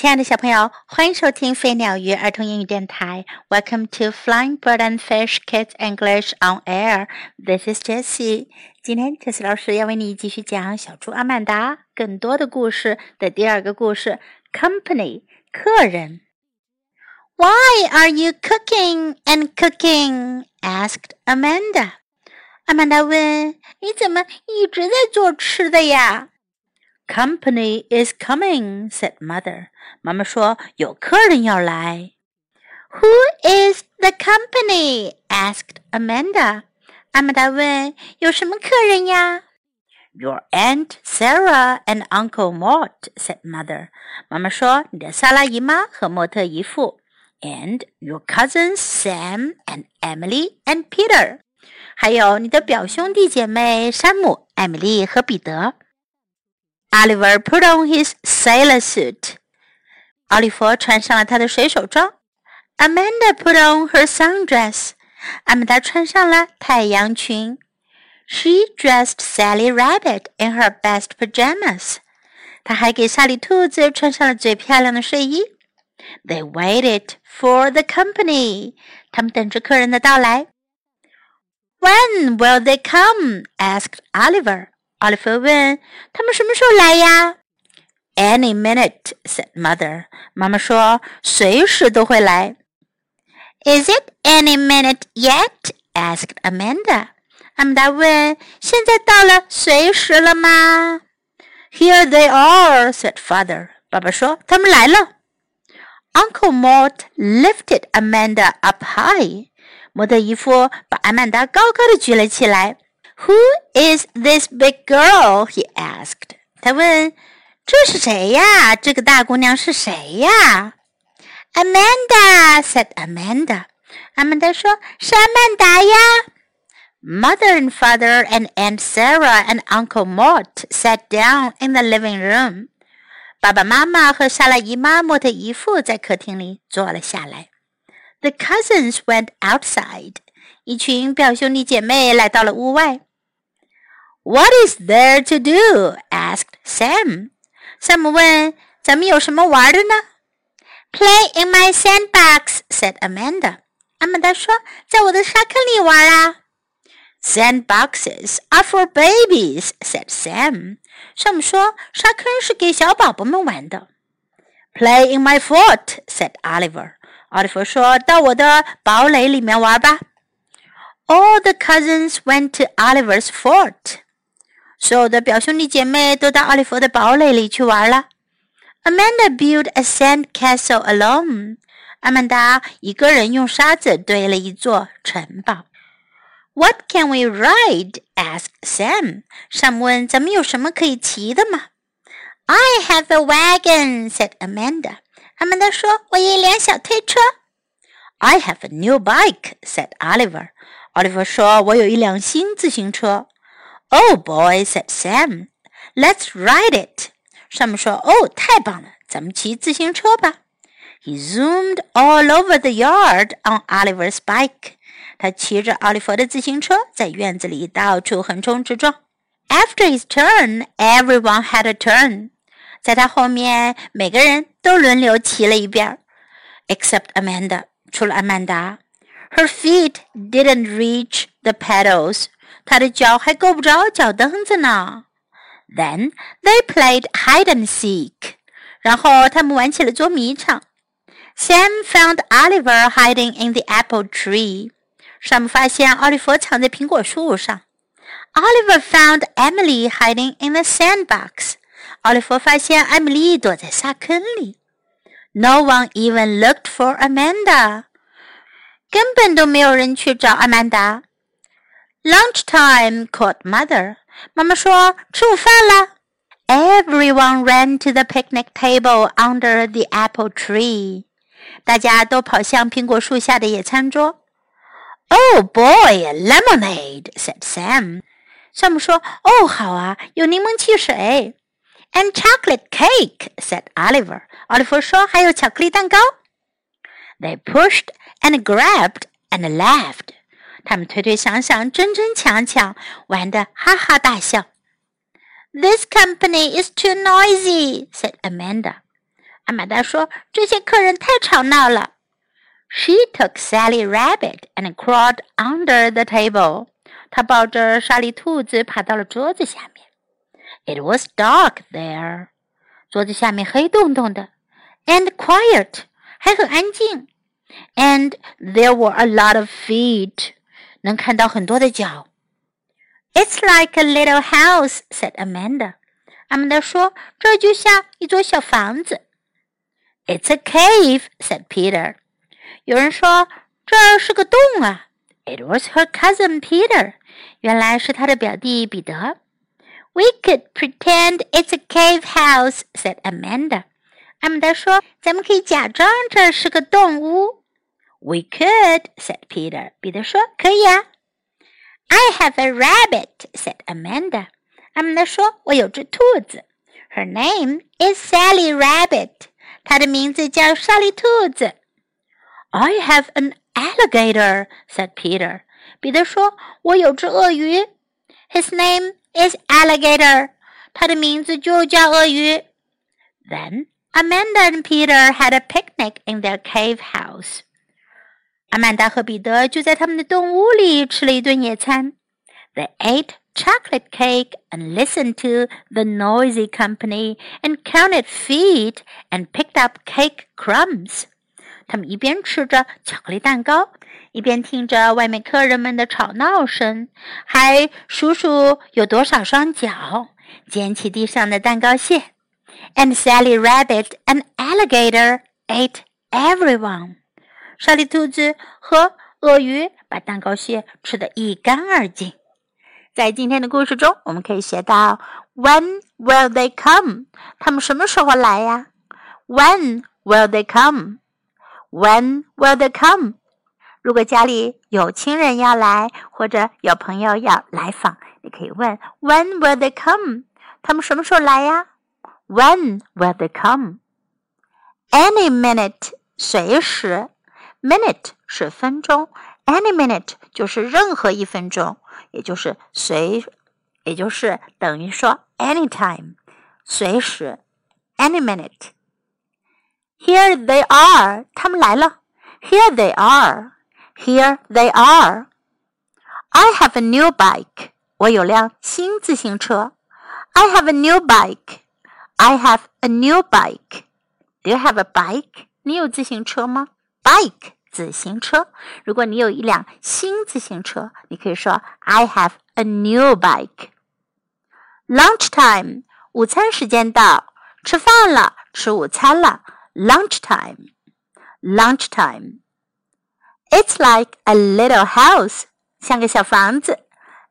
亲爱的小朋友，欢迎收听飞鸟鱼儿童英语电台。Welcome to Flying Bird and Fish Kids English on Air. This is Jessie. 今天，Jessie 老师要为你继续讲小猪阿曼达更多的故事的第二个故事：Company 客人。Why are you cooking and cooking? asked Amanda. 阿曼达问：“你怎么一直在做吃的呀？” Company is coming," said mother. 妈妈说有客人要来。Who is the company? asked Amanda. 阿曼达问有什么客人呀？Your aunt Sarah and Uncle Mort," said mother. 妈妈说你的萨拉姨妈和莫特姨父。And your cousins Sam and Emily and Peter. 还有你的表兄弟姐妹山姆、艾米丽和彼得。 Oliver put on his sailor suit. 奥利弗穿上了他的水手装。Amanda put on her sundress. 阿曼达穿上了太阳裙。She dressed Sally Rabbit in her best pajamas. 她还给萨利兔子穿上了最漂亮的睡衣。They waited for the company. 他们等着客人的到来。When will they come? asked Oliver. 奥利弗问：“他们什么时候来呀？”“Any minute,” said mother. 妈妈说：“随时都会来。” “Is it any minute yet?” asked Amanda. 阿曼达问：“现在到了随时了吗？”“Here they are,” said father. 爸爸说：“他们来了。” Uncle Mort lifted Amanda up high. 莫特姨夫把阿曼达高高的举了起来。 who is this big girl? he asked. 他问：“这是谁呀？这个大姑娘是谁呀？”Amanda said Amanda. 阿曼达说：“是阿曼达呀。” Mother and father and Aunt Sarah and Uncle Mort sat down in the living room. 爸爸妈妈和莎拉姨妈、莫特姨父在客厅里坐了下来。The cousins went outside. 一群表兄弟姐妹来到了屋外。 what is there to do? asked Sam. Sam 问：“咱们有什么玩的呢？”Play in my sandbox, said Amanda. 阿曼达说：“在我的沙坑里玩啊。” Sandboxes are for babies, said Sam. 山姆说：“沙坑是给小宝宝们玩的。” Play in my fort, said Oliver. 奥利弗说：“到我的堡垒里面玩吧。” All the cousins went to Oliver's fort. 所有的表兄弟姐妹都到奥利弗的堡垒里去玩了。Amanda built a sand castle alone. 阿曼达一个人用沙子堆了一座城堡。What can we ride? asked Sam. Sam 问：“咱们有什么可以骑的吗？”I have a wagon, said Amanda. 阿曼达说：“我有一辆小推车。”I have a new bike, said Oliver. 奥利弗说：“我有一辆新自行车。” Oh boy, said Sam. Let's ride it. 山姆说：“哦，太棒了，咱们骑自行车吧。” He zoomed all over the yard on Oliver's bike. 他骑着奥利弗的自行车在院子里到处横冲直撞。After his turn, everyone had a turn. 在他后面，每个人都轮流骑了一遍，except Amanda，除了阿曼达。Her feet didn't reach the pedals. 他的脚还够不着脚蹬子呢。Then they played hide and seek. 然后他们玩起了捉迷藏。Sam found Oliver hiding in the apple tree. 山姆发现奥利弗藏在苹果树上。Oliver found Emily hiding in the sandbox. 奥利弗发现艾米丽躲在沙坑里。No one even looked for Amanda. 根本都没有人去找阿曼达。 Lunchtime, called mother. 妈妈说吃午饭了。Everyone ran to the picnic table under the apple tree. 大家都跑向苹果树下的野餐桌。Oh boy, lemonade, said Sam. 山姆说：“哦，好啊，有柠檬汽水。” And chocolate cake, said Oliver. 奥利弗说：“还有巧克力蛋糕。” They pushed and grabbed and laughed. 他们推推想想，争争抢抢，玩得哈哈大笑。This company is too noisy," said Amanda. 阿玛达说：“这些客人太吵闹了。” She took Sally Rabbit and crawled under the table. 她抱着莎莉兔子爬到了桌子下面。It was dark there. 桌子下面黑洞洞的，and quiet，还很安静。And there were a lot of feet， 能看到很多的脚。It's like a little house," said Amanda. 阿曼达说：“这就像一座小房子。” It's a cave," said Peter. 有人说这是个洞啊。It was her cousin Peter. 原来是他的表弟彼得。We could pretend it's a cave house," said Amanda. 阿曼达说：“咱们可以假装这是个洞屋。” ” We could," said Peter. 彼得说：“可以啊。” I have a rabbit," said Amanda. 阿曼达说：“我有只兔子。” Her name is Sally Rabbit. 她的名字叫莎莉兔子。I have an alligator," said Peter. 彼得说：“我有只鳄鱼。” His name is alligator. 它的名字就叫鳄鱼。Then Amanda and Peter had a picnic in their cave house. 阿曼达和彼得就在他们的洞屋里吃了一顿野餐。They ate chocolate cake and listened to the noisy company and counted feet and picked up cake crumbs. 他们一边吃着巧克力蛋糕，一边听着外面客人们的吵闹声，还数数有多少双脚，捡起地上的蛋糕屑。And Sally Rabbit and Alligator ate everyone。 莎莉兔子和鳄鱼把蛋糕屑吃得一干二净。在今天的故事中，我们可以学到 When will they come？他们什么时候来呀？When will they come？When will they come？如果家里有亲人要来，或者有朋友要来访，你可以问 When will they come？他们什么时候来呀？When will they come？Any minute，随时。Minute 是分钟，Any minute 就是任何一分钟，也就是随，也就是等于说 anytime，随时，Any minute。Here they are，他们来了。Here they are. Here they are. I have a new bike. 我有辆新自行车。I have a new bike. I have a new bike. Do you have a bike? 你有自行车吗 ？Bike 自行车。如果你有一辆新自行车，你可以说 I have a new bike. Lunch time. 午餐时间到，吃饭了，吃午餐了。lunchtime, lunchtime. It's like a little house, 像个小房子。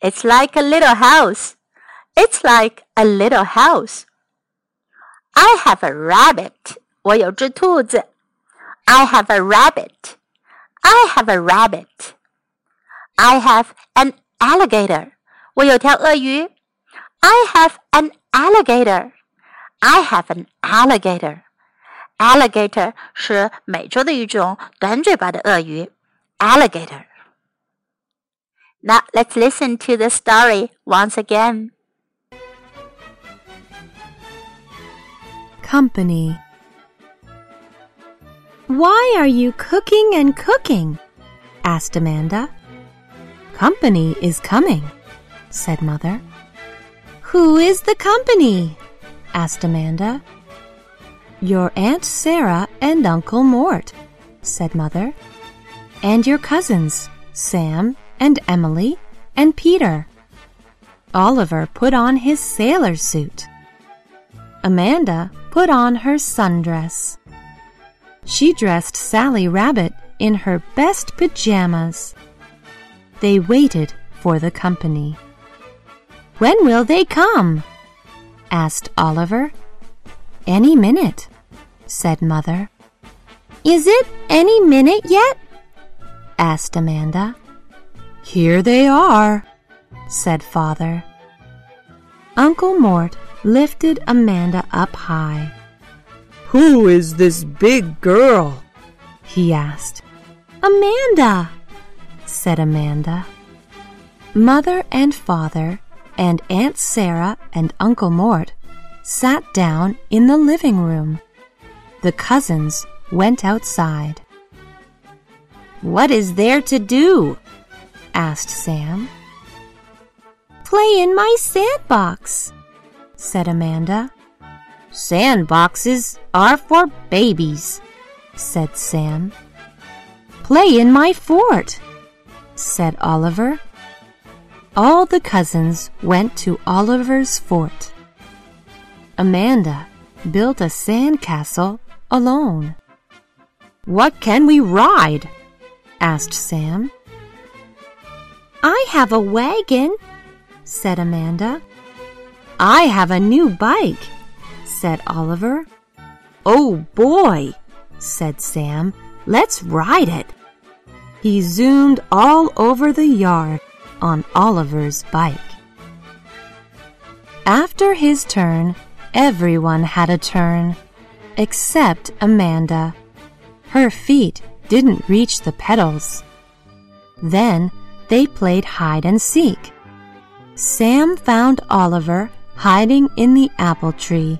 It's like a little house. It's like a little house. I have a rabbit. 我有只兔子。 I have a rabbit. I have a rabbit. I have an alligator. 我有条鳄鱼。I have an alligator. I have an alligator. Alligator 是美洲的一种短嘴巴的鳄鱼。Alligator. Now let's listen to the story once again. Company. why are you cooking and cooking? asked Amanda. Company is coming, said Mother. Who is the company? asked Amanda. Your Aunt Sarah and Uncle Mort, said Mother. And your cousins, Sam and Emily and Peter. Oliver put on his sailor suit. Amanda put on her sundress. She dressed Sally Rabbit in her best pajamas. They waited for the company. When will they come? asked Oliver. Any minute, said Mother. Is it any minute yet? asked Amanda. Here they are, said Father. Uncle Mort lifted Amanda up high. Who is this big girl? he asked. Amanda, said Amanda. Mother and Father and Aunt Sarah and Uncle Mort sat down in the living room. the cousins went outside. What is there to do? asked Sam. Play in my sandbox, said Amanda. Sandboxes are for babies, said Sam. Play in my fort, said Oliver. All the cousins went to Oliver's fort. Amanda built a sand castle alone. What can we ride? asked Sam. I have a wagon, said Amanda. I have a new bike, said Oliver. Oh boy, said Sam. Let's ride it. He zoomed all over the yard on Oliver's bike. After his turn, everyone had a turn, except Amanda. Her feet didn't reach the pedals. Then they played hide and seek. Sam found Oliver hiding in the apple tree.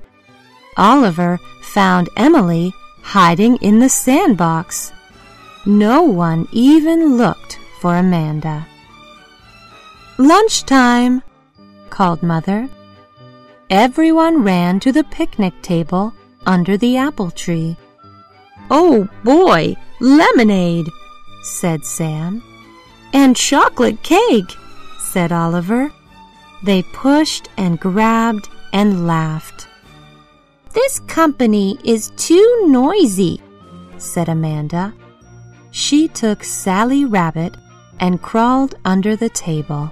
Oliver found Emily hiding in the sandbox. No one even looked for Amanda. Lunchtime, called Mother. Everyone ran to the picnic table under the apple tree. Oh boy, lemonade, said Sam. And chocolate cake, said Oliver. They pushed and grabbed and laughed. This company is too noisy, said Amanda. She took Sally Rabbit and crawled under the table.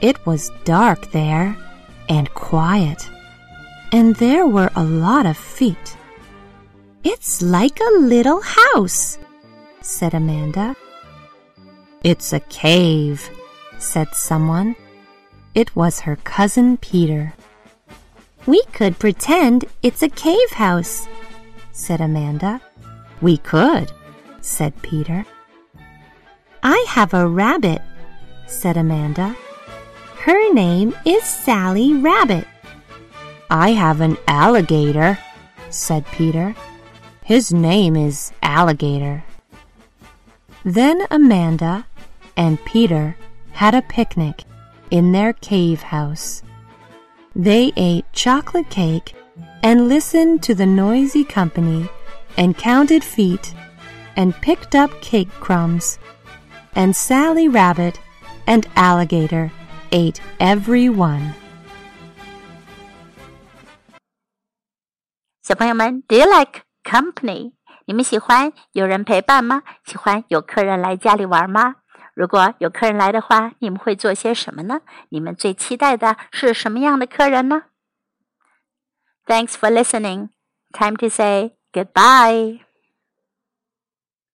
It was dark there and quiet, and there were a lot of feet. It's like a little house, said Amanda. It's a cave, said someone. It was her cousin Peter. We could pretend it's a cave house, said Amanda. We could, said Peter. I have a rabbit, said Amanda. Her name is Sally Rabbit. I have an alligator, said Peter. His name is Alligator. Then Amanda and Peter had a picnic in their cave house. They ate chocolate cake and listened to the noisy company and counted feet and picked up cake crumbs. And Sally Rabbit and Alligator ate every one. 小朋友们，Do you like company？你们喜欢有人陪伴吗？喜欢有客人来家里玩吗？ 如果有客人来的话，你们会做些什么呢？你们最期待的是什么样的客人呢？Thanks for listening. Time to say goodbye.